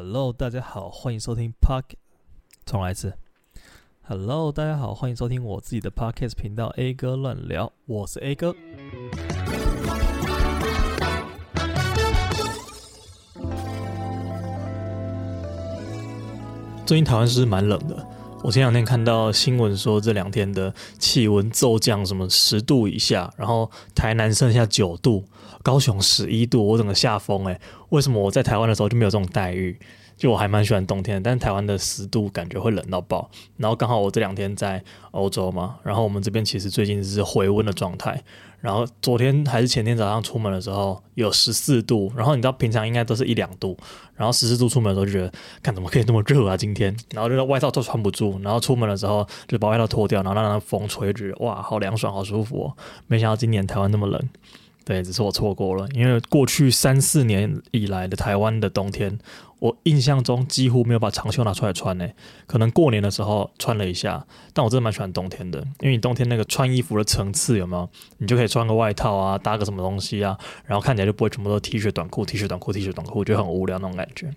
Hello，大家好，欢迎收听 Park。重来一次。Hello，大家好，欢迎收听我自己的 Podcast 频道 A 哥乱聊，我是 A 哥。最近台湾是蛮冷的，我前两天看到新闻说这两天的气温骤降，什么十度以下，然后台南剩下九度。高雄十一度，我整个下风哎、欸！为什么我在台湾的时候就没有这种待遇？就我还蛮喜欢冬天，但是台湾的湿度感觉会冷到爆。然后刚好我这两天在欧洲嘛，然后我们这边其实最近是回温的状态。然后昨天还是前天早上出门的时候有十四度，然后你知道平常应该都是一两度，然后十四度出门的时候就觉得，看怎么可以那么热啊今天？然后就外套都穿不住，然后出门的时候就把外套脱掉，然后让那风吹，觉得哇，好凉爽，好舒服哦！没想到今年台湾那么冷。对，只是我错过了，因为过去三四年以来的台湾的冬天，我印象中几乎没有把长袖拿出来穿呢。可能过年的时候穿了一下，但我真的蛮喜欢冬天的，因为你冬天那个穿衣服的层次有没有？你就可以穿个外套啊，搭个什么东西啊，然后看起来就不会全部都 T 恤短裤、T 恤短裤、T 恤短裤，我觉得很无聊那种感觉。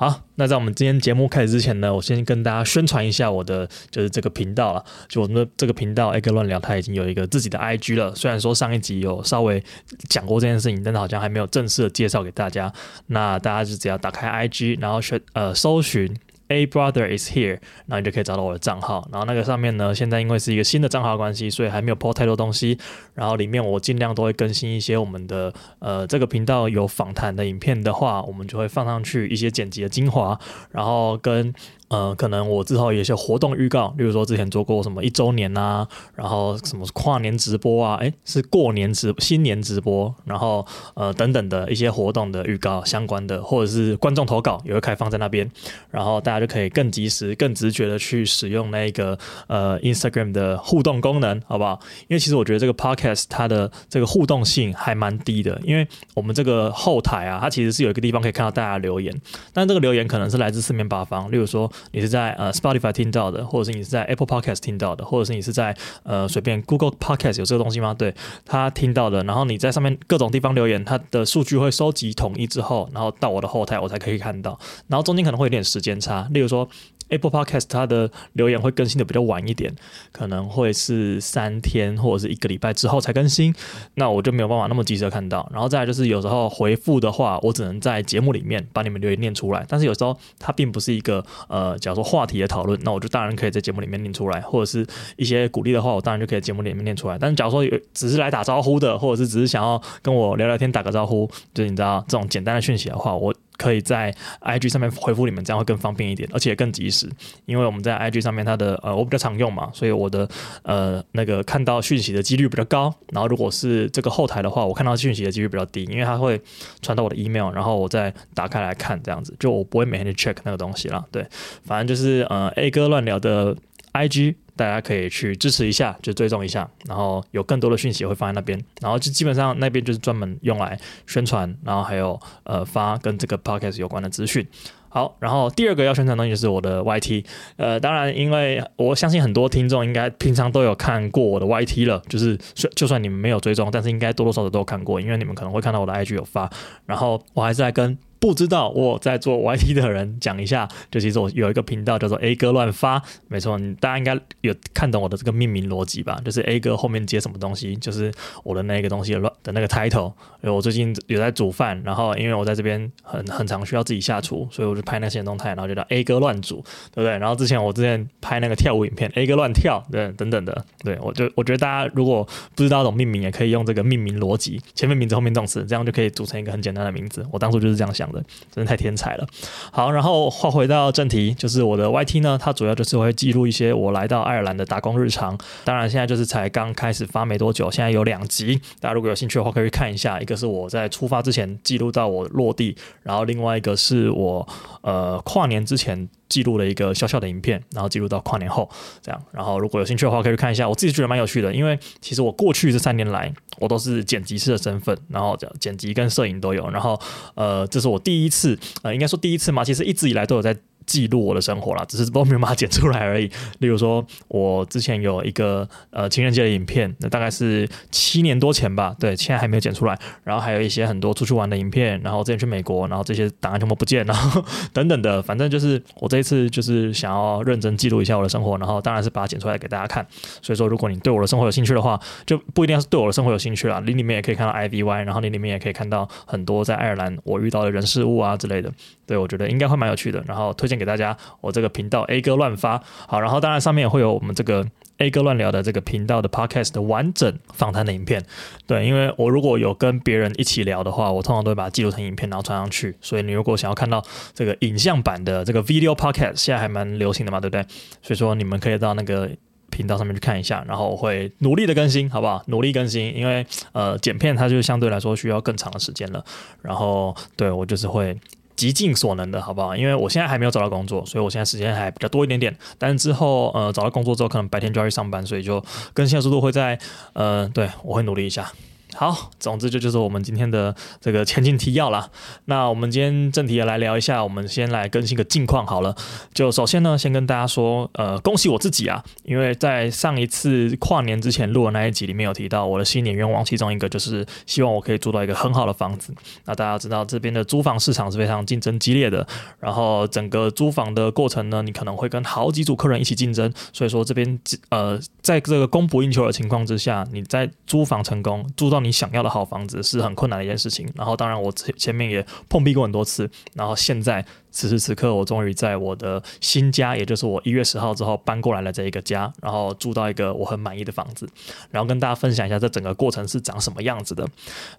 好，那在我们今天节目开始之前呢，我先跟大家宣传一下我的就是这个频道了。就我们的这个频道，A 哥乱聊，它已经有一个自己的 IG 了。虽然说上一集有稍微讲过这件事情，但是好像还没有正式的介绍给大家。那大家就只要打开 IG，然后选呃搜寻。A brother is here，然后你就可以找到我的账号。然后那个上面呢，现在因为是一个新的账号关系，所以还没有 po 太多东西。然后里面我尽量都会更新一些我们的呃这个频道有访谈的影片的话，我们就会放上去一些剪辑的精华，然后跟。呃，可能我之后有一些活动预告，例如说之前做过什么一周年啊，然后什么跨年直播啊，诶，是过年直新年直播，然后呃等等的一些活动的预告相关的，或者是观众投稿也会开放在那边，然后大家就可以更及时、更直觉的去使用那个呃 Instagram 的互动功能，好不好？因为其实我觉得这个 Podcast 它的这个互动性还蛮低的，因为我们这个后台啊，它其实是有一个地方可以看到大家留言，但这个留言可能是来自四面八方，例如说。你是在呃 Spotify 听到的，或者是你是在 Apple Podcast 听到的，或者是你是在呃随便 Google Podcast 有这个东西吗？对，他听到的，然后你在上面各种地方留言，他的数据会收集统一之后，然后到我的后台我才可以看到，然后中间可能会有点时间差，例如说。Apple Podcast 它的留言会更新的比较晚一点，可能会是三天或者是一个礼拜之后才更新，那我就没有办法那么及时的看到。然后再来就是有时候回复的话，我只能在节目里面把你们留言念出来，但是有时候它并不是一个呃，假如说话题的讨论，那我就当然可以在节目里面念出来，或者是一些鼓励的话，我当然就可以节目里面念出来。但是假如说有只是来打招呼的，或者是只是想要跟我聊聊天、打个招呼，就是你知道这种简单的讯息的话，我。可以在 IG 上面回复你们，这样会更方便一点，而且更及时。因为我们在 IG 上面，它的呃我比较常用嘛，所以我的呃那个看到讯息的几率比较高。然后如果是这个后台的话，我看到讯息的几率比较低，因为它会传到我的 email，然后我再打开来看，这样子就我不会每天去 check 那个东西啦。对，反正就是呃 A 哥乱聊的 IG。大家可以去支持一下，就追踪一下，然后有更多的讯息会放在那边，然后就基本上那边就是专门用来宣传，然后还有呃发跟这个 podcast 有关的资讯。好，然后第二个要宣传的东西就是我的 YT，呃，当然，因为我相信很多听众应该平常都有看过我的 YT 了，就是就算你们没有追踪，但是应该多多少少都有看过，因为你们可能会看到我的 IG 有发，然后我还是在跟。不知道我在做 YT 的人讲一下，就其实我有一个频道叫做 A 哥乱发，没错，你大家应该有看懂我的这个命名逻辑吧？就是 A 哥后面接什么东西，就是我的那个东西的乱的那个 title。因为我最近有在煮饭，然后因为我在这边很很常需要自己下厨，所以我就拍那些动态，然后就叫 A 哥乱煮，对不对？然后之前我之前拍那个跳舞影片，A 哥乱跳，对，等等的，对，我就我觉得大家如果不知道怎么命名，也可以用这个命名逻辑，前面名字后面动词，这样就可以组成一个很简单的名字。我当初就是这样想。真的太天才了。好，然后话回到正题，就是我的 YT 呢，它主要就是会记录一些我来到爱尔兰的打工日常。当然，现在就是才刚开始发没多久，现在有两集，大家如果有兴趣的话，可以看一下。一个是我在出发之前记录到我落地，然后另外一个是我呃跨年之前。记录了一个小小的影片，然后记录到跨年后这样。然后如果有兴趣的话，可以去看一下。我自己觉得蛮有趣的，因为其实我过去这三年来，我都是剪辑师的身份，然后剪辑跟摄影都有。然后呃，这是我第一次，呃，应该说第一次嘛，其实一直以来都有在记录我的生活啦，只是都没有办法剪出来而已。例如说，我之前有一个呃情人节的影片，那大概是七年多前吧，对，现在还没有剪出来。然后还有一些很多出去玩的影片，然后之前去美国，然后这些档案全部不见，然后 等等的，反正就是我这一次就是想要认真记录一下我的生活，然后当然是把它剪出来给大家看。所以说，如果你对我的生活有兴趣的话，就不一定要是对我的生活有兴趣啦，你里面也可以看到 IVY，然后你里面也可以看到很多在爱尔兰我遇到的人事物啊之类的。对，我觉得应该会蛮有趣的，然后推荐给大家我这个频道 A 哥乱发。好，然后当然上面也会有我们这个 A 哥乱聊的这个频道的 Podcast 的完整访谈的影片。对，因为我如果有跟别人一起聊的话，我通常都会把它记录成影片，然后传上去。所以你如果想要看到这个影像版的这个 Video Podcast，现在还蛮流行的嘛，对不对？所以说你们可以到那个频道上面去看一下，然后我会努力的更新，好不好？努力更新，因为呃剪片它就相对来说需要更长的时间了。然后对我就是会。极尽所能的，好不好？因为我现在还没有找到工作，所以我现在时间还比较多一点点。但是之后，呃，找到工作之后，可能白天就要去上班，所以就更新的速度会在，呃，对，我会努力一下。好，总之这就是我们今天的这个前进提要啦。那我们今天正题也来聊一下，我们先来更新个近况好了。就首先呢，先跟大家说，呃，恭喜我自己啊，因为在上一次跨年之前录的那一集里面有提到我的新年愿望，其中一个就是希望我可以租到一个很好的房子。那大家知道这边的租房市场是非常竞争激烈的，然后整个租房的过程呢，你可能会跟好几组客人一起竞争，所以说这边呃，在这个供不应求的情况之下，你在租房成功租到。你你想要的好房子是很困难的一件事情，然后当然我前前面也碰壁过很多次，然后现在。此时此刻，我终于在我的新家，也就是我一月十号之后搬过来了这一个家，然后住到一个我很满意的房子，然后跟大家分享一下这整个过程是长什么样子的。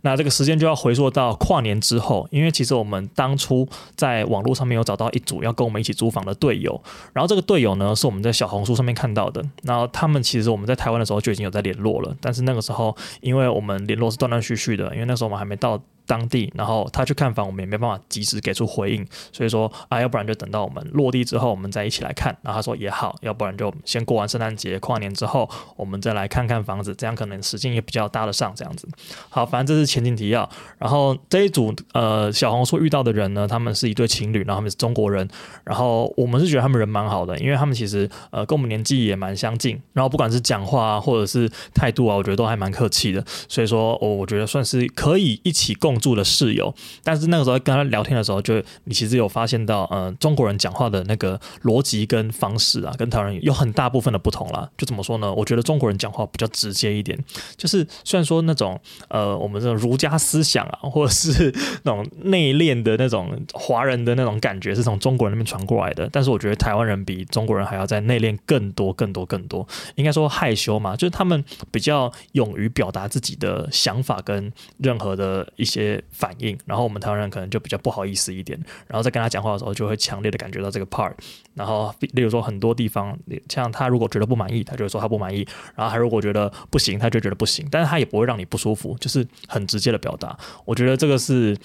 那这个时间就要回溯到跨年之后，因为其实我们当初在网络上面有找到一组要跟我们一起租房的队友，然后这个队友呢是我们在小红书上面看到的，然后他们其实我们在台湾的时候就已经有在联络了，但是那个时候因为我们联络是断断续续的，因为那时候我们还没到。当地，然后他去看房，我们也没办法及时给出回应，所以说啊，要不然就等到我们落地之后，我们再一起来看。然后他说也好，要不然就先过完圣诞节、跨年之后，我们再来看看房子，这样可能时间也比较搭得上这样子。好，反正这是前情提要。然后这一组呃小红书遇到的人呢，他们是一对情侣，然后他们是中国人，然后我们是觉得他们人蛮好的，因为他们其实呃跟我们年纪也蛮相近，然后不管是讲话啊，或者是态度啊，我觉得都还蛮客气的，所以说我我觉得算是可以一起共。住的室友，但是那个时候跟他聊天的时候，就你其实有发现到，嗯、呃，中国人讲话的那个逻辑跟方式啊，跟台湾人有很大部分的不同啦。就怎么说呢？我觉得中国人讲话比较直接一点，就是虽然说那种呃，我们这种儒家思想啊，或者是那种内敛的那种华人的那种感觉是从中国人那边传过来的，但是我觉得台湾人比中国人还要再内敛更多、更多、更多。应该说害羞嘛，就是他们比较勇于表达自己的想法跟任何的一些。些反应，然后我们台湾人可能就比较不好意思一点，然后在跟他讲话的时候，就会强烈的感觉到这个 part。然后，例如说很多地方，像他如果觉得不满意，他就会说他不满意；然后他如果觉得不行，他就觉得不行。但是他也不会让你不舒服，就是很直接的表达。我觉得这个是，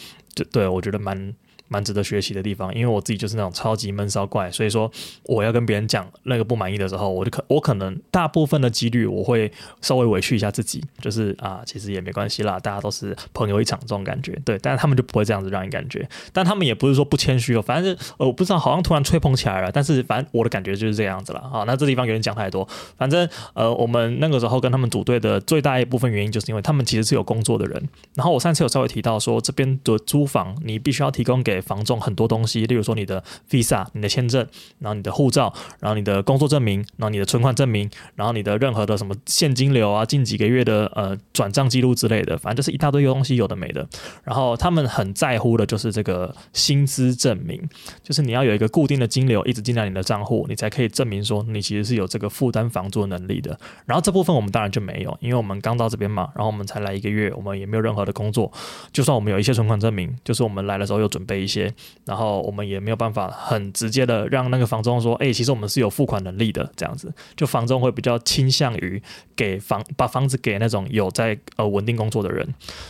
对，我觉得蛮。蛮值得学习的地方，因为我自己就是那种超级闷骚怪，所以说我要跟别人讲那个不满意的时候，我就可我可能大部分的几率我会稍微委屈一下自己，就是啊，其实也没关系啦，大家都是朋友一场这种感觉，对，但是他们就不会这样子让你感觉，但他们也不是说不谦虚哦，反正呃我不知道，好像突然吹捧起来了，但是反正我的感觉就是这样子了，好，那这地方有点讲太多，反正呃我们那个时候跟他们组队的最大一部分原因就是因为他们其实是有工作的人，然后我上次有稍微提到说这边的租房你必须要提供给。给房仲很多东西，例如说你的 visa、你的签证，然后你的护照，然后你的工作证明，然后你的存款证明，然后你的任何的什么现金流啊，近几个月的呃转账记录之类的，反正就是一大堆东西，有的没的。然后他们很在乎的就是这个薪资证明，就是你要有一个固定的金流一直进来你的账户，你才可以证明说你其实是有这个负担房租能力的。然后这部分我们当然就没有，因为我们刚到这边嘛，然后我们才来一个月，我们也没有任何的工作。就算我们有一些存款证明，就是我们来的时候有准备一些。然后我们也没有办法很直接的让那个房东说，哎，其实我们是有付款能力的，这样子，就房东会比较倾向于给房把房子给那种有在呃稳定工作的人，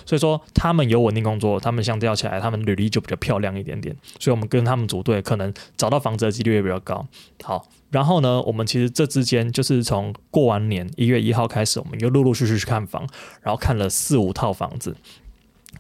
所以说他们有稳定工作，他们相较起来，他们履历就比较漂亮一点点，所以我们跟他们组队，可能找到房子的几率也比较高。好，然后呢，我们其实这之间就是从过完年一月一号开始，我们又陆陆续续去看房，然后看了四五套房子。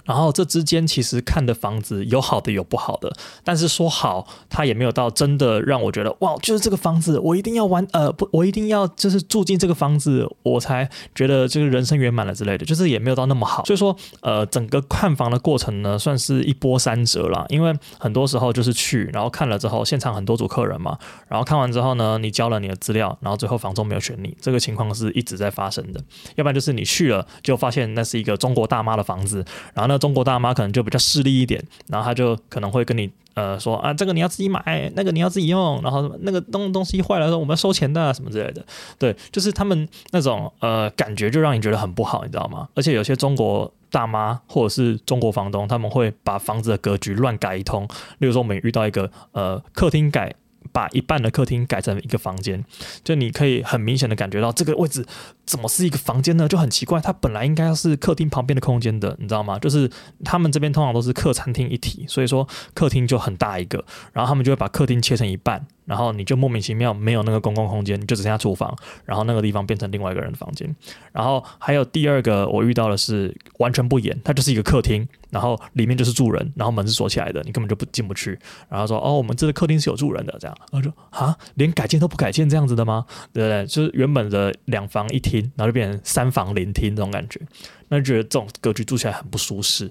然后这之间其实看的房子有好的有不好的，但是说好，它也没有到真的让我觉得哇，就是这个房子我一定要玩，呃不，我一定要就是住进这个房子，我才觉得这个人生圆满了之类的，就是也没有到那么好。所以说，呃，整个看房的过程呢，算是一波三折啦，因为很多时候就是去，然后看了之后，现场很多组客人嘛，然后看完之后呢，你交了你的资料，然后最后房东没有选你，这个情况是一直在发生的。要不然就是你去了就发现那是一个中国大妈的房子，然后那中国大妈可能就比较势利一点，然后她就可能会跟你呃说啊，这个你要自己买，那个你要自己用，然后那个东东西坏了说我们要收钱的什么之类的。对，就是他们那种呃感觉就让你觉得很不好，你知道吗？而且有些中国大妈或者是中国房东，他们会把房子的格局乱改一通。例如说，我们遇到一个呃客厅改。把一半的客厅改成一个房间，就你可以很明显的感觉到这个位置怎么是一个房间呢？就很奇怪，它本来应该是客厅旁边的空间的，你知道吗？就是他们这边通常都是客餐厅一体，所以说客厅就很大一个，然后他们就会把客厅切成一半。然后你就莫名其妙没有那个公共空间，你就只剩下厨房，然后那个地方变成另外一个人的房间。然后还有第二个我遇到的是完全不严，它就是一个客厅，然后里面就是住人，然后门是锁起来的，你根本就不进不去。然后说哦，我们这个客厅是有住人的，这样。我就啊，连改建都不改建这样子的吗？对不对？就是原本的两房一厅，然后就变成三房连厅这种感觉，那觉得这种格局住起来很不舒适。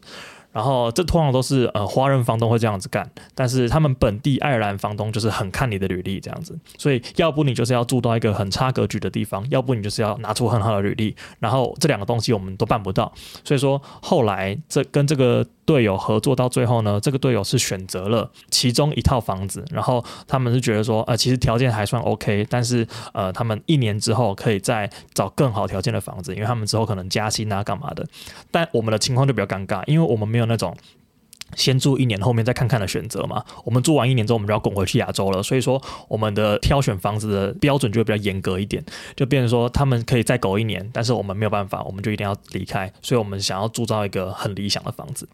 然后这通常都是呃华人房东会这样子干，但是他们本地爱尔兰房东就是很看你的履历这样子，所以要不你就是要住到一个很差格局的地方，要不你就是要拿出很好的履历，然后这两个东西我们都办不到，所以说后来这跟这个。队友合作到最后呢，这个队友是选择了其中一套房子，然后他们是觉得说，呃，其实条件还算 OK，但是呃，他们一年之后可以再找更好条件的房子，因为他们之后可能加薪啊，干嘛的。但我们的情况就比较尴尬，因为我们没有那种。先住一年，后面再看看的选择嘛。我们住完一年之后，我们就要滚回去亚洲了。所以说，我们的挑选房子的标准就会比较严格一点，就变成说他们可以再苟一年，但是我们没有办法，我们就一定要离开。所以我们想要铸造一个很理想的房子。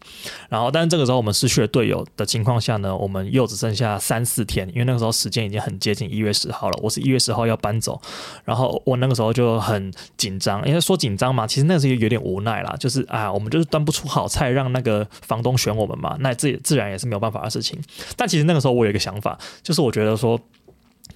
然后，但是这个时候我们失去了队友的情况下呢，我们又只剩下三四天，因为那个时候时间已经很接近一月十号了。我是一月十号要搬走，然后我那个时候就很紧张，因为说紧张嘛，其实那个时候有点无奈啦，就是啊，我们就是端不出好菜让那个房东选我们嘛，那自自然也是没有办法的事情，但其实那个时候我有一个想法，就是我觉得说。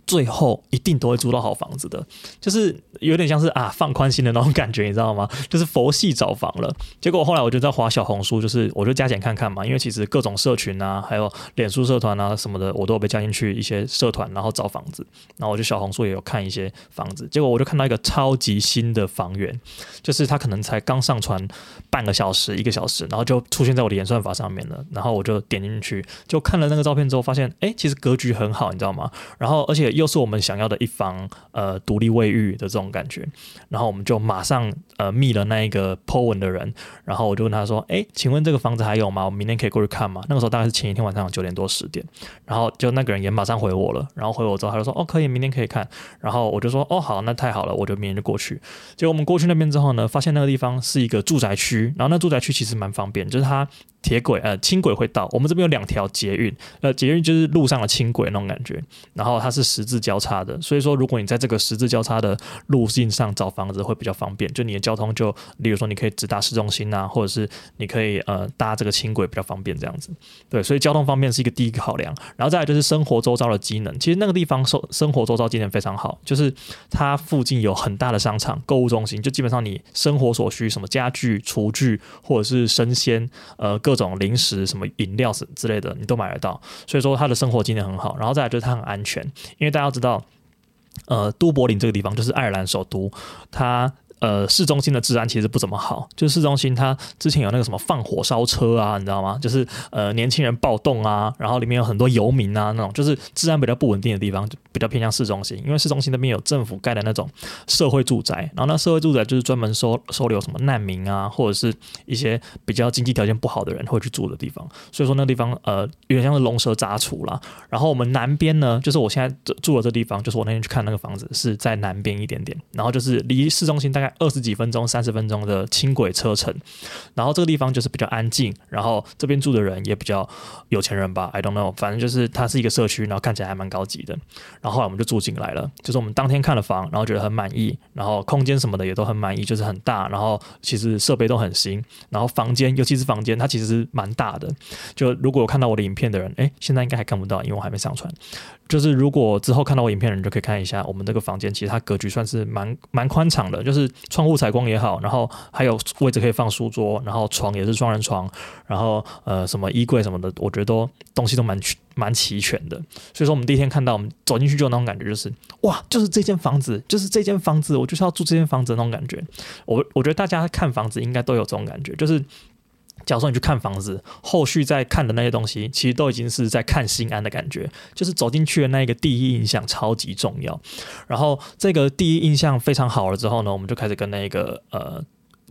最后一定都会租到好房子的，就是有点像是啊放宽心的那种感觉，你知道吗？就是佛系找房了。结果后来我就在滑小红书，就是我就加减看看嘛，因为其实各种社群啊，还有脸书社团啊什么的，我都有被加进去一些社团，然后找房子。然后我就小红书也有看一些房子，结果我就看到一个超级新的房源，就是它可能才刚上传半个小时、一个小时，然后就出现在我的演算法上面了。然后我就点进去，就看了那个照片之后，发现哎，其实格局很好，你知道吗？然后而且。又是我们想要的一房呃独立卫浴的这种感觉，然后我们就马上呃密了那一个 po 文的人，然后我就问他说：“哎，请问这个房子还有吗？我明天可以过去看吗？”那个时候大概是前一天晚上九点多十点，然后就那个人也马上回我了，然后回我之后他就说：“哦，可以，明天可以看。”然后我就说：“哦，好，那太好了，我就明天就过去。”结果我们过去那边之后呢，发现那个地方是一个住宅区，然后那住宅区其实蛮方便，就是它。铁轨呃轻轨会到，我们这边有两条捷运，呃捷运就是路上的轻轨那种感觉，然后它是十字交叉的，所以说如果你在这个十字交叉的路径上找房子会比较方便，就你的交通就，例如说你可以直达市中心啊，或者是你可以呃搭这个轻轨比较方便这样子，对，所以交通方面是一个第一个考量，然后再来就是生活周遭的机能，其实那个地方生生活周遭机能非常好，就是它附近有很大的商场、购物中心，就基本上你生活所需什么家具、厨具或者是生鲜呃各。各种零食、什么饮料什之类的，你都买得到。所以说，他的生活经验很好。然后再来就是他很安全，因为大家知道，呃，都柏林这个地方就是爱尔兰首都，它。呃，市中心的治安其实不怎么好，就市中心它之前有那个什么放火烧车啊，你知道吗？就是呃年轻人暴动啊，然后里面有很多游民啊，那种就是治安比较不稳定的地方，就比较偏向市中心。因为市中心那边有政府盖的那种社会住宅，然后那社会住宅就是专门收收留什么难民啊，或者是一些比较经济条件不好的人会去住的地方。所以说那地方呃有点像是龙蛇杂处啦。然后我们南边呢，就是我现在住的这地方，就是我那天去看那个房子是在南边一点点，然后就是离市中心大概。二十几分钟、三十分钟的轻轨车程。然后这个地方就是比较安静，然后这边住的人也比较有钱人吧，I don't know，反正就是它是一个社区，然后看起来还蛮高级的。然后后来我们就住进来了，就是我们当天看了房，然后觉得很满意，然后空间什么的也都很满意，就是很大，然后其实设备都很新，然后房间，尤其是房间，它其实蛮大的。就如果有看到我的影片的人，哎，现在应该还看不到，因为我还没上传。就是如果之后看到我影片的人，就可以看一下我们这个房间，其实它格局算是蛮蛮宽敞的，就是窗户采光也好，然后还有位置可以放书桌，然后床也是双人床，然后呃什么衣柜什么的，我觉得都东西都蛮蛮齐全的。所以说我们第一天看到我们走进去就有那种感觉，就是哇，就是这间房子，就是这间房子，我就是要住这间房子那种感觉。我我觉得大家看房子应该都有这种感觉，就是。假如说你去看房子，后续再看的那些东西，其实都已经是在看心安的感觉，就是走进去的那一个第一印象超级重要。然后这个第一印象非常好了之后呢，我们就开始跟那个呃。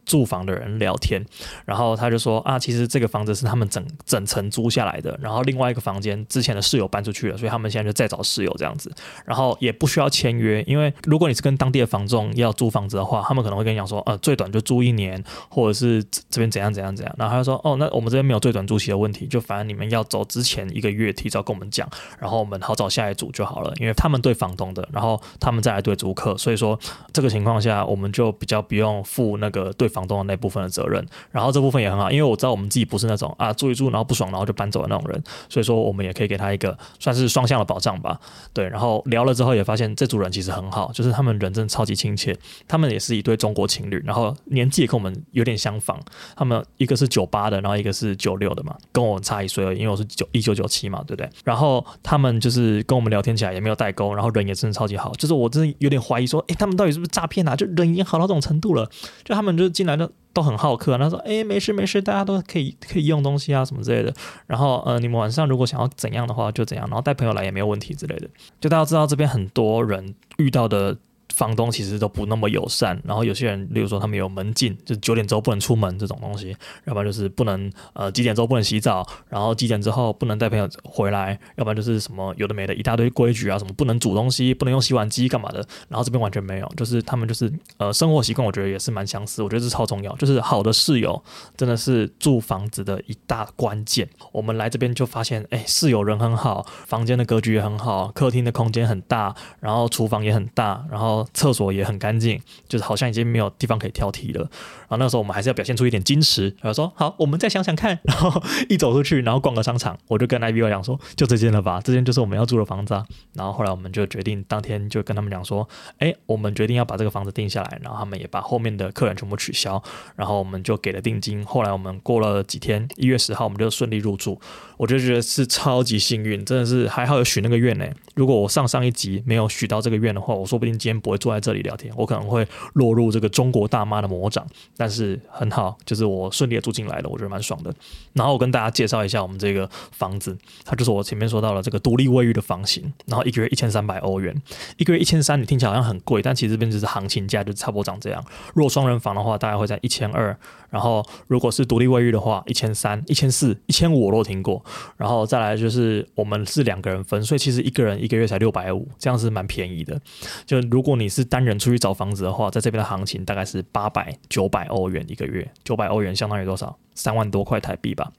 住房的人聊天，然后他就说啊，其实这个房子是他们整整层租下来的，然后另外一个房间之前的室友搬出去了，所以他们现在就再找室友这样子，然后也不需要签约，因为如果你是跟当地的房仲要租房子的话，他们可能会跟你讲说，呃，最短就租一年，或者是这边怎样怎样怎样，然后他就说，哦，那我们这边没有最短租期的问题，就反正你们要走之前一个月提早跟我们讲，然后我们好找下一组就好了，因为他们对房东的，然后他们再来对租客，所以说这个情况下我们就比较不用付那个对房东的那部分的责任，然后这部分也很好，因为我知道我们自己不是那种啊住一住然后不爽然后就搬走的那种人，所以说我们也可以给他一个算是双向的保障吧。对，然后聊了之后也发现这组人其实很好，就是他们人真的超级亲切，他们也是一对中国情侣，然后年纪也跟我们有点相仿，他们一个是九八的，然后一个是九六的嘛，跟我差一岁而已，因为我是九一九九七嘛，对不对？然后他们就是跟我们聊天起来也没有代沟，然后人也真的超级好，就是我真的有点怀疑说，诶，他们到底是不是诈骗啊？就人已经好到这种程度了，就他们就来的。都很好客，他说：“哎，没事没事，大家都可以可以用东西啊，什么之类的。然后呃，你们晚上如果想要怎样的话，就怎样，然后带朋友来也没有问题之类的。就大家知道这边很多人遇到的。”房东其实都不那么友善，然后有些人，例如说他们有门禁，就是九点之后不能出门这种东西，要不然就是不能呃几点之后不能洗澡，然后几点之后不能带朋友回来，要不然就是什么有的没的一大堆规矩啊，什么不能煮东西，不能用洗碗机干嘛的，然后这边完全没有，就是他们就是呃生活习惯，我觉得也是蛮相似，我觉得这超重要，就是好的室友真的是住房子的一大关键。我们来这边就发现，哎，室友人很好，房间的格局也很好，客厅的空间很大，然后厨房也很大，然后。厕所也很干净，就是好像已经没有地方可以挑剔了。然后那时候我们还是要表现出一点矜持，然后说好，我们再想想看。然后一走出去，然后逛个商场，我就跟 I B O 讲说，就这间了吧，这间就是我们要住的房子啊。然后后来我们就决定当天就跟他们讲说，哎，我们决定要把这个房子定下来。然后他们也把后面的客人全部取消，然后我们就给了定金。后来我们过了几天，一月十号我们就顺利入住。我就觉得是超级幸运，真的是还好有许那个愿呢。如果我上上一集没有许到这个愿的话，我说不定今天不会坐在这里聊天，我可能会落入这个中国大妈的魔掌。但是很好，就是我顺利的住进来了，我觉得蛮爽的。然后我跟大家介绍一下我们这个房子，它就是我前面说到了这个独立卫浴的房型，然后一个月一千三百欧元，一个月一千三，你听起来好像很贵，但其实这边就是行情价，就差不多长这样。如果双人房的话，大概会在一千二，然后如果是独立卫浴的话，一千三、一千四、一千五我都听过。然后再来就是我们是两个人分，所以其实一个人一个月才六百五，这样是蛮便宜的。就如果你是单人出去找房子的话，在这边的行情大概是八百九百欧元一个月，九百欧元相当于多少？三万多块台币吧。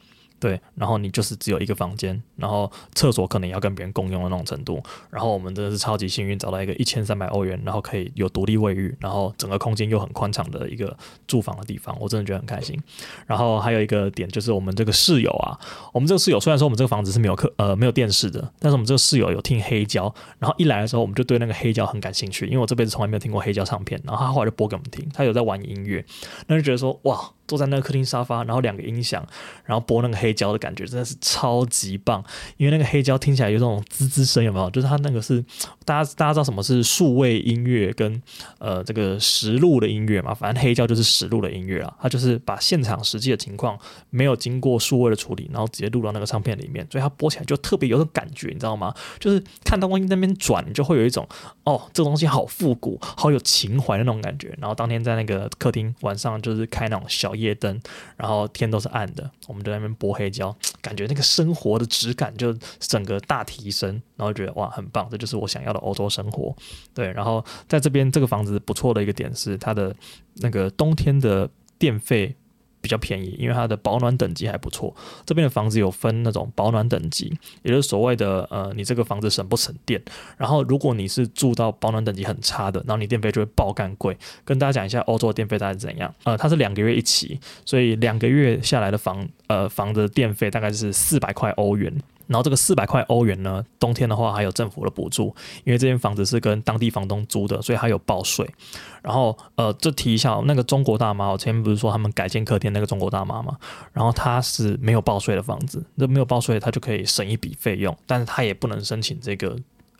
对，然后你就是只有一个房间，然后厕所可能也要跟别人共用的那种程度。然后我们真的是超级幸运，找到一个一千三百欧元，然后可以有独立卫浴，然后整个空间又很宽敞的一个住房的地方，我真的觉得很开心。然后还有一个点就是我们这个室友啊，我们这个室友虽然说我们这个房子是没有客呃没有电视的，但是我们这个室友有听黑胶，然后一来的时候我们就对那个黑胶很感兴趣，因为我这辈子从来没有听过黑胶唱片，然后他后来就播给我们听，他有在玩音乐，那就觉得说哇。坐在那个客厅沙发，然后两个音响，然后播那个黑胶的感觉真的是超级棒。因为那个黑胶听起来有这种滋滋声，有没有？就是它那个是大家大家知道什么是数位音乐跟呃这个实录的音乐嘛？反正黑胶就是实录的音乐啊，它就是把现场实际的情况没有经过数位的处理，然后直接录到那个唱片里面，所以它播起来就特别有种感觉，你知道吗？就是看到东西那边转，就会有一种哦，这个东西好复古，好有情怀的那种感觉。然后当天在那个客厅晚上就是开那种小夜灯，然后天都是暗的，我们就在那边播黑黑胶，感觉那个生活的质感就整个大提升，然后觉得哇很棒，这就是我想要的欧洲生活。对，然后在这边这个房子不错的一个点是它的那个冬天的电费。比较便宜，因为它的保暖等级还不错。这边的房子有分那种保暖等级，也就是所谓的呃，你这个房子省不省电。然后如果你是住到保暖等级很差的，然后你电费就会爆干贵。跟大家讲一下欧洲的电费大概是怎样？呃，它是两个月一起，所以两个月下来的房呃房的电费大概是四百块欧元。然后这个四百块欧元呢，冬天的话还有政府的补助，因为这间房子是跟当地房东租的，所以还有报税。然后呃，就提一下那个中国大妈，我前面不是说他们改建客厅那个中国大妈嘛？然后她是没有报税的房子，那没有报税，她就可以省一笔费用，但是她也不能申请这个。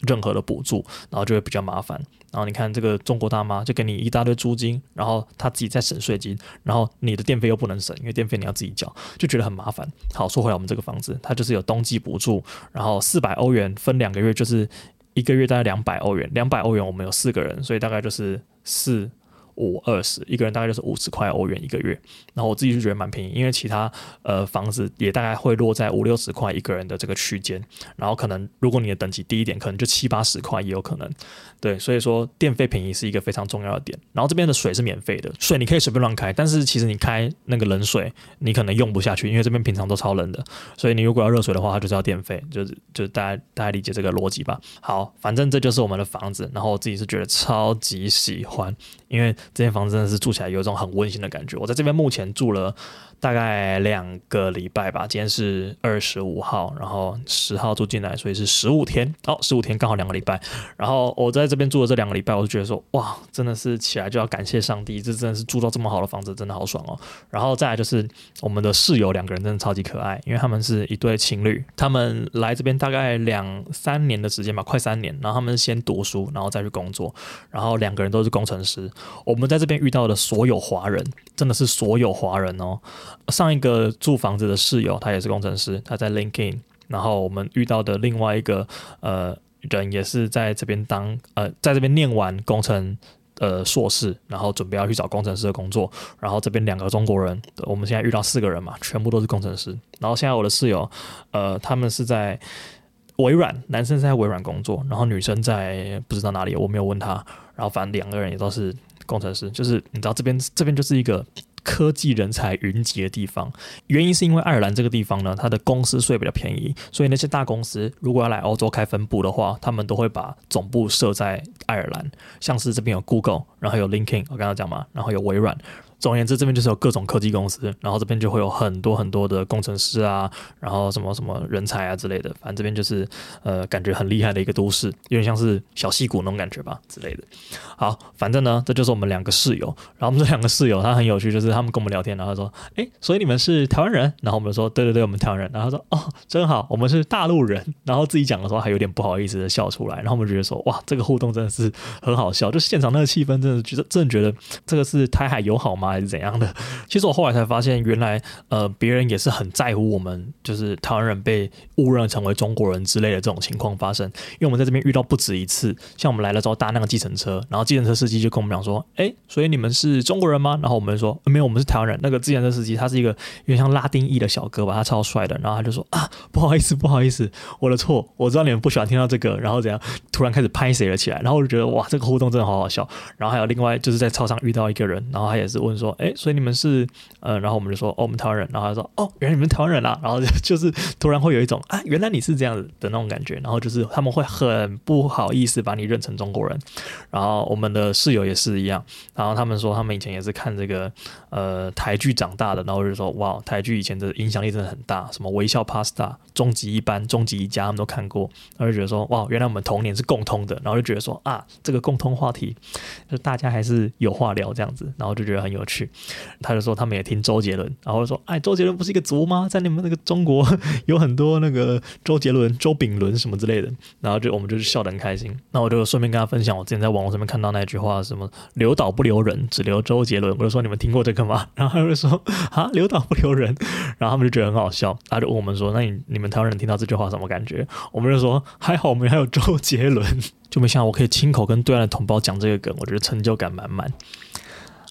任何的补助，然后就会比较麻烦。然后你看这个中国大妈就给你一大堆租金，然后她自己在省税金，然后你的电费又不能省，因为电费你要自己交，就觉得很麻烦。好，说回来，我们这个房子它就是有冬季补助，然后四百欧元分两个月，就是一个月大概两百欧元，两百欧元我们有四个人，所以大概就是四。五二十一个人大概就是五十块欧元一个月，然后我自己就觉得蛮便宜，因为其他呃房子也大概会落在五六十块一个人的这个区间，然后可能如果你的等级低一点，可能就七八十块也有可能。对，所以说电费便宜是一个非常重要的点。然后这边的水是免费的，水你可以随便乱开，但是其实你开那个冷水你可能用不下去，因为这边平常都超冷的，所以你如果要热水的话，它就是要电费，就是就大家大家理解这个逻辑吧。好，反正这就是我们的房子，然后我自己是觉得超级喜欢，因为。这间房子真的是住起来有一种很温馨的感觉。我在这边目前住了大概两个礼拜吧，今天是二十五号，然后十号住进来，所以是十五天。哦，十五天刚好两个礼拜。然后我在这边住了这两个礼拜，我就觉得说，哇，真的是起来就要感谢上帝，这真的是住到这么好的房子，真的好爽哦。然后再来就是我们的室友两个人真的超级可爱，因为他们是一对情侣，他们来这边大概两三年的时间吧，快三年。然后他们先读书，然后再去工作，然后两个人都是工程师。我们在这边遇到的所有华人，真的是所有华人哦。上一个住房子的室友，他也是工程师，他在 LinkedIn。然后我们遇到的另外一个呃人，也是在这边当呃，在这边念完工程呃硕士，然后准备要去找工程师的工作。然后这边两个中国人，我们现在遇到四个人嘛，全部都是工程师。然后现在我的室友，呃，他们是在微软，男生是在微软工作，然后女生在不知道哪里，我没有问他。然后反正两个人也都是。工程师就是你知道这边这边就是一个科技人才云集的地方，原因是因为爱尔兰这个地方呢，它的公司税比较便宜，所以那些大公司如果要来欧洲开分部的话，他们都会把总部设在爱尔兰，像是这边有 Google，然后有 LinkedIn，我刚刚讲嘛，然后有微软。总而言之，这边就是有各种科技公司，然后这边就会有很多很多的工程师啊，然后什么什么人才啊之类的，反正这边就是呃，感觉很厉害的一个都市，有点像是小矽谷那种感觉吧之类的。好，反正呢，这就是我们两个室友。然后我们这两个室友他很有趣，就是他们跟我们聊天，然后他说：“哎，所以你们是台湾人？”然后我们说：“对对对，我们台湾人。”然后他说：“哦，真好，我们是大陆人。”然后自己讲的时候还有点不好意思的笑出来。然后我们觉得说：“哇，这个互动真的是很好笑，就现场那个气氛，真的觉得真的觉得这个是台海友好吗？还是怎样的？”其实我后来才发现，原来呃别人也是很在乎我们，就是台湾人被误认成为中国人之类的这种情况发生。因为我们在这边遇到不止一次，像我们来了之后搭那个计程车，然后计程车司机就跟我们讲说：“哎，所以你们是中国人吗？”然后我们说：“没有，我们是台湾人。”那个计程车司机他是一个有点像拉丁裔的小哥吧，他超帅的。然后他就说：“啊，不好意思，不好意思，我的错，我知道你们不喜欢听到这个。”然后怎样，突然开始拍谁了起来。然后我就觉得哇，这个互动真的好好笑。然后还有另外就是在操场遇到一个人，然后他也是问说：“哎，所以你们是？”呃，然后我们就说，哦，我们台湾人。然后他说，哦，原来你们台湾人啊。然后就 就是突然会有一种啊，原来你是这样子的那种感觉。然后就是他们会很不好意思把你认成中国人。然后我们的室友也是一样。然后他们说，他们以前也是看这个呃台剧长大的。然后就说，哇，台剧以前的影响力真的很大，什么微笑 Pasta、终极一班、终极一家，他们都看过。然后就觉得说，哇，原来我们童年是共通的。然后就觉得说，啊，这个共通话题，就大家还是有话聊这样子。然后就觉得很有趣。他就说，他们也听。周杰伦，然后说：“哎，周杰伦不是一个族吗？在你们那个中国 有很多那个周杰伦、周炳伦什么之类的。”然后就我们就是笑得很开心。那我就顺便跟他分享我之前在网络上面看到那句话：“什么留岛不留人，只留周杰伦。”我就说：“你们听过这个吗？” 然后他就说：“啊，留岛不留人。”然后他们就觉得很好笑。他就问我们说：“那你你们台湾人听到这句话什么感觉？”我们就说：“还好，我们还有周杰伦。”就没想到我可以亲口跟对岸的同胞讲这个梗，我觉得成就感满满。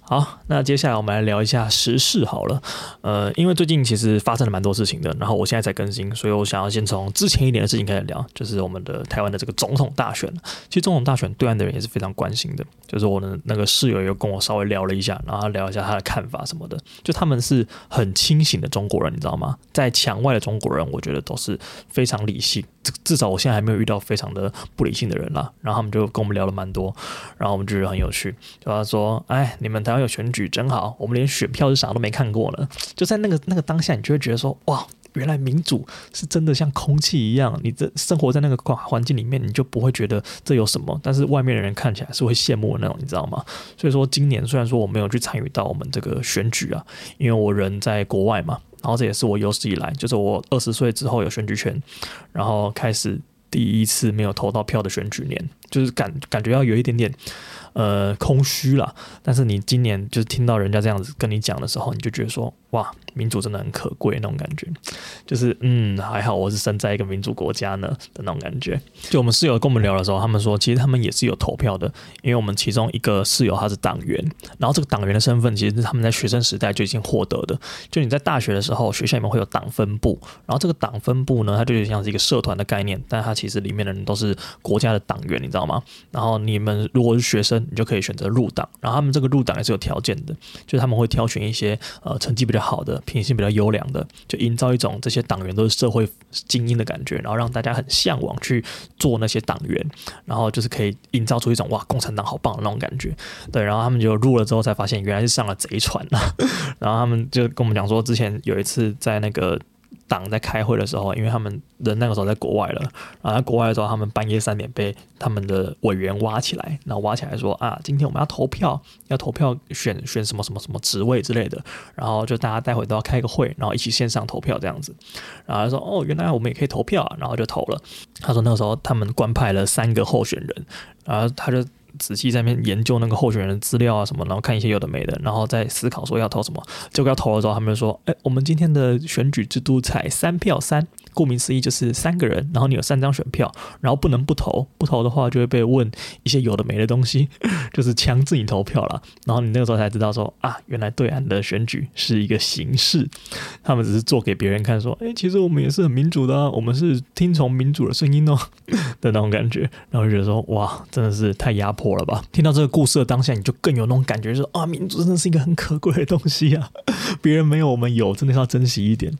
好，那接下来我们来聊一下时事好了。呃，因为最近其实发生了蛮多事情的，然后我现在在更新，所以我想要先从之前一点的事情开始聊，就是我们的台湾的这个总统大选。其实总统大选对岸的人也是非常关心的，就是我的那个室友又跟我稍微聊了一下，然后聊一下他的看法什么的。就他们是很清醒的中国人，你知道吗？在墙外的中国人，我觉得都是非常理性，至少我现在还没有遇到非常的不理性的人啦。然后他们就跟我们聊了蛮多，然后我们就觉得很有趣，就他说：“哎，你们台湾有选举真好，我们连选票是啥都没看过呢。”就在那个那个当下，你就会觉得说：“哇，原来民主是真的像空气一样，你这生活在那个环境里面，你就不会觉得这有什么。但是外面的人看起来是会羡慕的那种，你知道吗？所以说今年虽然说我没有去参与到我们这个选举啊，因为我人在国外嘛，然后这也是我有史以来，就是我二十岁之后有选举权，然后开始第一次没有投到票的选举年，就是感感觉要有一点点。呃，空虚了。但是你今年就是听到人家这样子跟你讲的时候，你就觉得说，哇，民主真的很可贵那种感觉。就是，嗯，还好我是生在一个民主国家呢的那种感觉。就我们室友跟我们聊的时候，他们说，其实他们也是有投票的，因为我们其中一个室友他是党员，然后这个党员的身份其实是他们在学生时代就已经获得的。就你在大学的时候，学校里面会有党分部，然后这个党分部呢，它就像是一个社团的概念，但它其实里面的人都是国家的党员，你知道吗？然后你们如果是学生，你就可以选择入党，然后他们这个入党也是有条件的，就是他们会挑选一些呃成绩比较好的、品性比较优良的，就营造一种这些党员都是社会精英的感觉，然后让大家很向往去做那些党员，然后就是可以营造出一种哇，共产党好棒的那种感觉。对，然后他们就入了之后才发现原来是上了贼船了，然后他们就跟我们讲说，之前有一次在那个。党在开会的时候，因为他们人那个时候在国外了，然后在国外的时候，他们半夜三点被他们的委员挖起来，然后挖起来说啊，今天我们要投票，要投票选选什么什么什么职位之类的，然后就大家待会都要开个会，然后一起线上投票这样子，然后他说哦，原来我们也可以投票啊，然后就投了。他说那个时候他们官派了三个候选人，然后他就。仔细在那边研究那个候选人的资料啊什么，然后看一些有的没的，然后再思考说要投什么。结果要投了之后，他们就说：“哎，我们今天的选举制度才三票三。”顾名思义就是三个人，然后你有三张选票，然后不能不投，不投的话就会被问一些有的没的东西，就是强制你投票了。然后你那个时候才知道说啊，原来对岸的选举是一个形式，他们只是做给别人看，说哎，其实我们也是很民主的，我们是听从民主的声音哦 的那种感觉。然后就觉得说哇，真的是太压迫了吧！听到这个故事的当下，你就更有那种感觉，说啊，民主真的是一个很可贵的东西啊，别人没有我们有，真的要珍惜一点。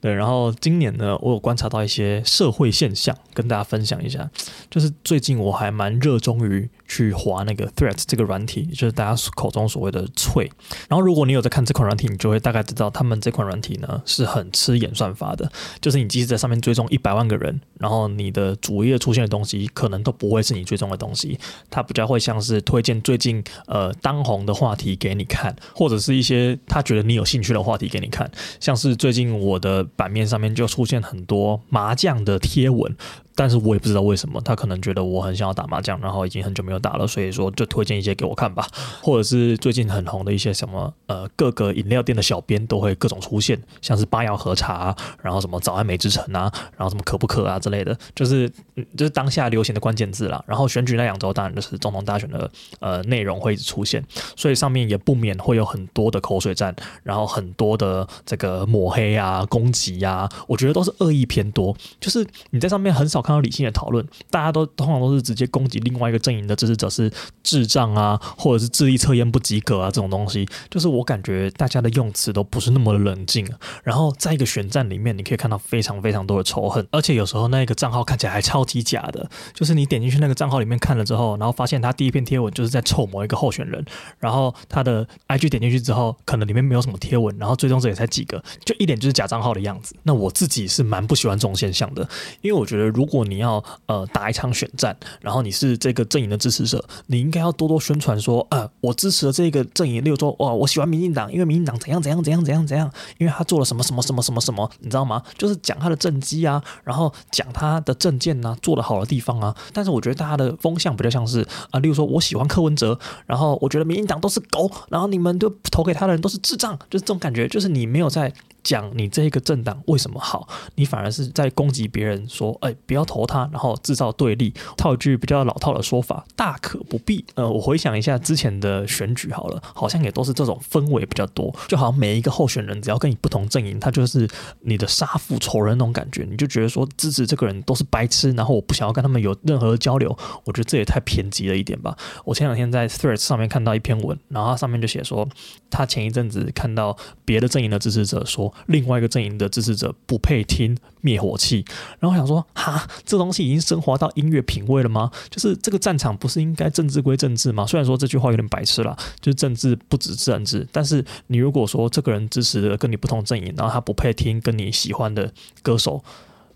对，然后今年呢，我。我观察到一些社会现象，跟大家分享一下。就是最近我还蛮热衷于去划那个 Threads 这个软体，就是大家口中所谓的“脆”。然后如果你有在看这款软体，你就会大概知道他们这款软体呢是很吃演算法的。就是你即使在上面追踪一百万个人，然后你的主页出现的东西可能都不会是你追踪的东西，它比较会像是推荐最近呃当红的话题给你看，或者是一些他觉得你有兴趣的话题给你看。像是最近我的版面上面就出现很多麻将的贴文。但是我也不知道为什么，他可能觉得我很想要打麻将，然后已经很久没有打了，所以说就推荐一些给我看吧。或者是最近很红的一些什么呃各个饮料店的小编都会各种出现，像是八爻喝茶，然后什么早安美之城啊，然后什么可不可啊之类的，就是就是当下流行的关键字啦。然后选举那两周当然就是总统大选的呃内容会一直出现，所以上面也不免会有很多的口水战，然后很多的这个抹黑啊、攻击啊，我觉得都是恶意偏多，就是你在上面很少。看到理性的讨论，大家都通常都是直接攻击另外一个阵营的支持者是智障啊，或者是智力测验不及格啊，这种东西，就是我感觉大家的用词都不是那么的冷静。然后在一个选战里面，你可以看到非常非常多的仇恨，而且有时候那个账号看起来还超级假的，就是你点进去那个账号里面看了之后，然后发现他第一篇贴文就是在臭某一个候选人，然后他的 IG 点进去之后，可能里面没有什么贴文，然后追踪者也才几个，就一点就是假账号的样子。那我自己是蛮不喜欢这种现象的，因为我觉得如果如果你要呃打一场选战，然后你是这个阵营的支持者，你应该要多多宣传说，呃，我支持了这个阵营，例如说，哇，我喜欢民进党，因为民进党怎样怎样怎样怎样怎样，因为他做了什么什么什么什么什么，你知道吗？就是讲他的政绩啊，然后讲他的政见呐，做得好的地方啊。但是我觉得大家的风向比较像是啊、例如说我喜欢柯文哲，然后我觉得民进党都是狗，然后你们就投给他的人都是智障，就是这种感觉，就是你没有在。讲你这个政党为什么好，你反而是在攻击别人，说，哎，不要投他，然后制造对立。套一句比较老套的说法，大可不必。呃，我回想一下之前的选举好了，好像也都是这种氛围比较多，就好像每一个候选人只要跟你不同阵营，他就是你的杀父仇人那种感觉，你就觉得说支持这个人都是白痴，然后我不想要跟他们有任何的交流。我觉得这也太偏激了一点吧。我前两天在 Threads 上面看到一篇文，然后他上面就写说，他前一阵子看到别的阵营的支持者说，另外一个阵营的支持者不配听灭火器，然后想说，哈，这东西已经升华到音乐品味了吗？就是这个战场不是应该政治归政治吗？虽然说这句话有点白痴啦，就是政治不止政治，但是你如果说这个人支持的跟你不同阵营，然后他不配听跟你喜欢的歌手。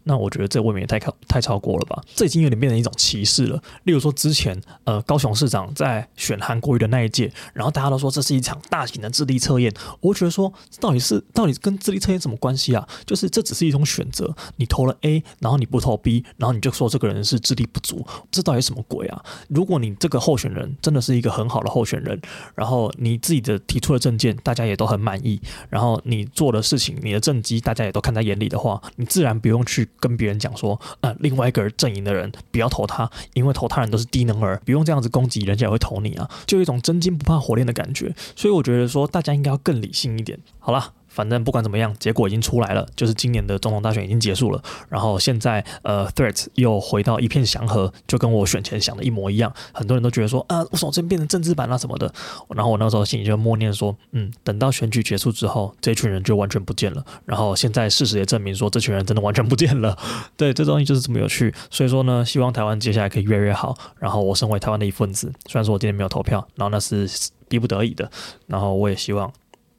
那我觉得这未免也太超太超过了吧？这已经有点变成一种歧视了。例如说，之前呃高雄市长在选韩国瑜的那一届，然后大家都说这是一场大型的智力测验。我觉得说，到底是到底跟智力测验什么关系啊？就是这只是一种选择，你投了 A，然后你不投 B，然后你就说这个人是智力不足，这到底什么鬼啊？如果你这个候选人真的是一个很好的候选人，然后你自己的提出的政见大家也都很满意，然后你做的事情、你的政绩大家也都看在眼里的话，你自然不用去。跟别人讲说，呃，另外一个阵营的人不要投他，因为投他人都是低能儿，不用这样子攻击，人家也会投你啊，就有一种真金不怕火炼的感觉。所以我觉得说，大家应该要更理性一点。好了。反正不管怎么样，结果已经出来了，就是今年的总统大选已经结束了。然后现在，呃，threat 又回到一片祥和，就跟我选前想的一模一样。很多人都觉得说，啊，为什么这边变成政治版啊什么的？然后我那时候心里就默念说，嗯，等到选举结束之后，这群人就完全不见了。然后现在事实也证明说，这群人真的完全不见了。对，这东西就是这么有趣。所以说呢，希望台湾接下来可以越来越好。然后我身为台湾的一份子，虽然说我今天没有投票，然后那是逼不得已的。然后我也希望。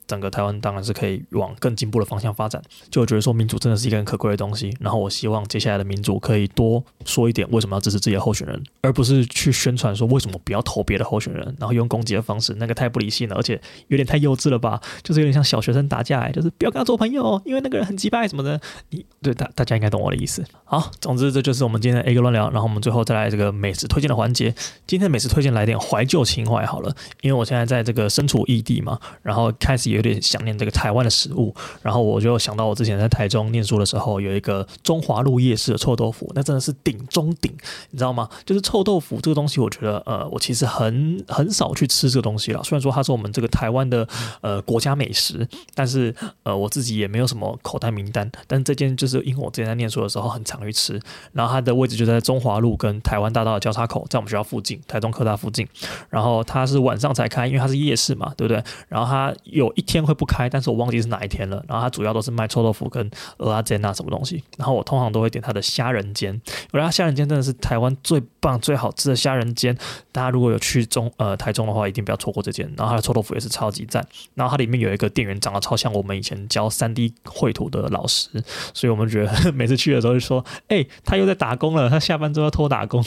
整个台湾当然是可以往更进步的方向发展，就觉得说民主真的是一个很可贵的东西。然后我希望接下来的民主可以多说一点为什么要支持自己的候选人，而不是去宣传说为什么不要投别的候选人，然后用攻击的方式，那个太不理性了，而且有点太幼稚了吧？就是有点像小学生打架，就是不要跟他做朋友，因为那个人很机掰什么的。你对大大家应该懂我的意思。好，总之这就是我们今天的 A 哥乱聊。然后我们最后再来这个美食推荐的环节。今天美食推荐来点怀旧情怀好了，因为我现在在这个身处异地嘛，然后开始也有点想念这个台湾的食物，然后我就想到我之前在台中念书的时候，有一个中华路夜市的臭豆腐，那真的是顶中顶，你知道吗？就是臭豆腐这个东西，我觉得呃，我其实很很少去吃这个东西了。虽然说它是我们这个台湾的呃国家美食，但是呃我自己也没有什么口袋名单。但这件就是因为我之前在念书的时候很常去吃，然后它的位置就在中华路跟台湾大道的交叉口，在我们学校附近，台中科大附近。然后它是晚上才开，因为它是夜市嘛，对不对？然后它有一天会不开，但是我忘记是哪一天了。然后它主要都是卖臭豆腐跟蚵仔煎啊什么东西。然后我通常都会点它的虾仁煎，我觉得虾仁煎真的是台湾最棒、最好吃的虾仁煎。大家如果有去中呃台中的话，一定不要错过这间。然后它的臭豆腐也是超级赞。然后它里面有一个店员长得超像我们以前教三 D 绘图的老师，所以我们觉得每次去的时候就说：“哎、他又在打工了，他下班之后要偷打工。”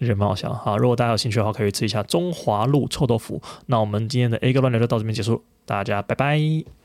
觉得蛮好笑。好，如果大家有兴趣的话，可以吃一下中华路臭豆腐。那我们今天的 A 哥乱聊就到这边结束，大家拜拜。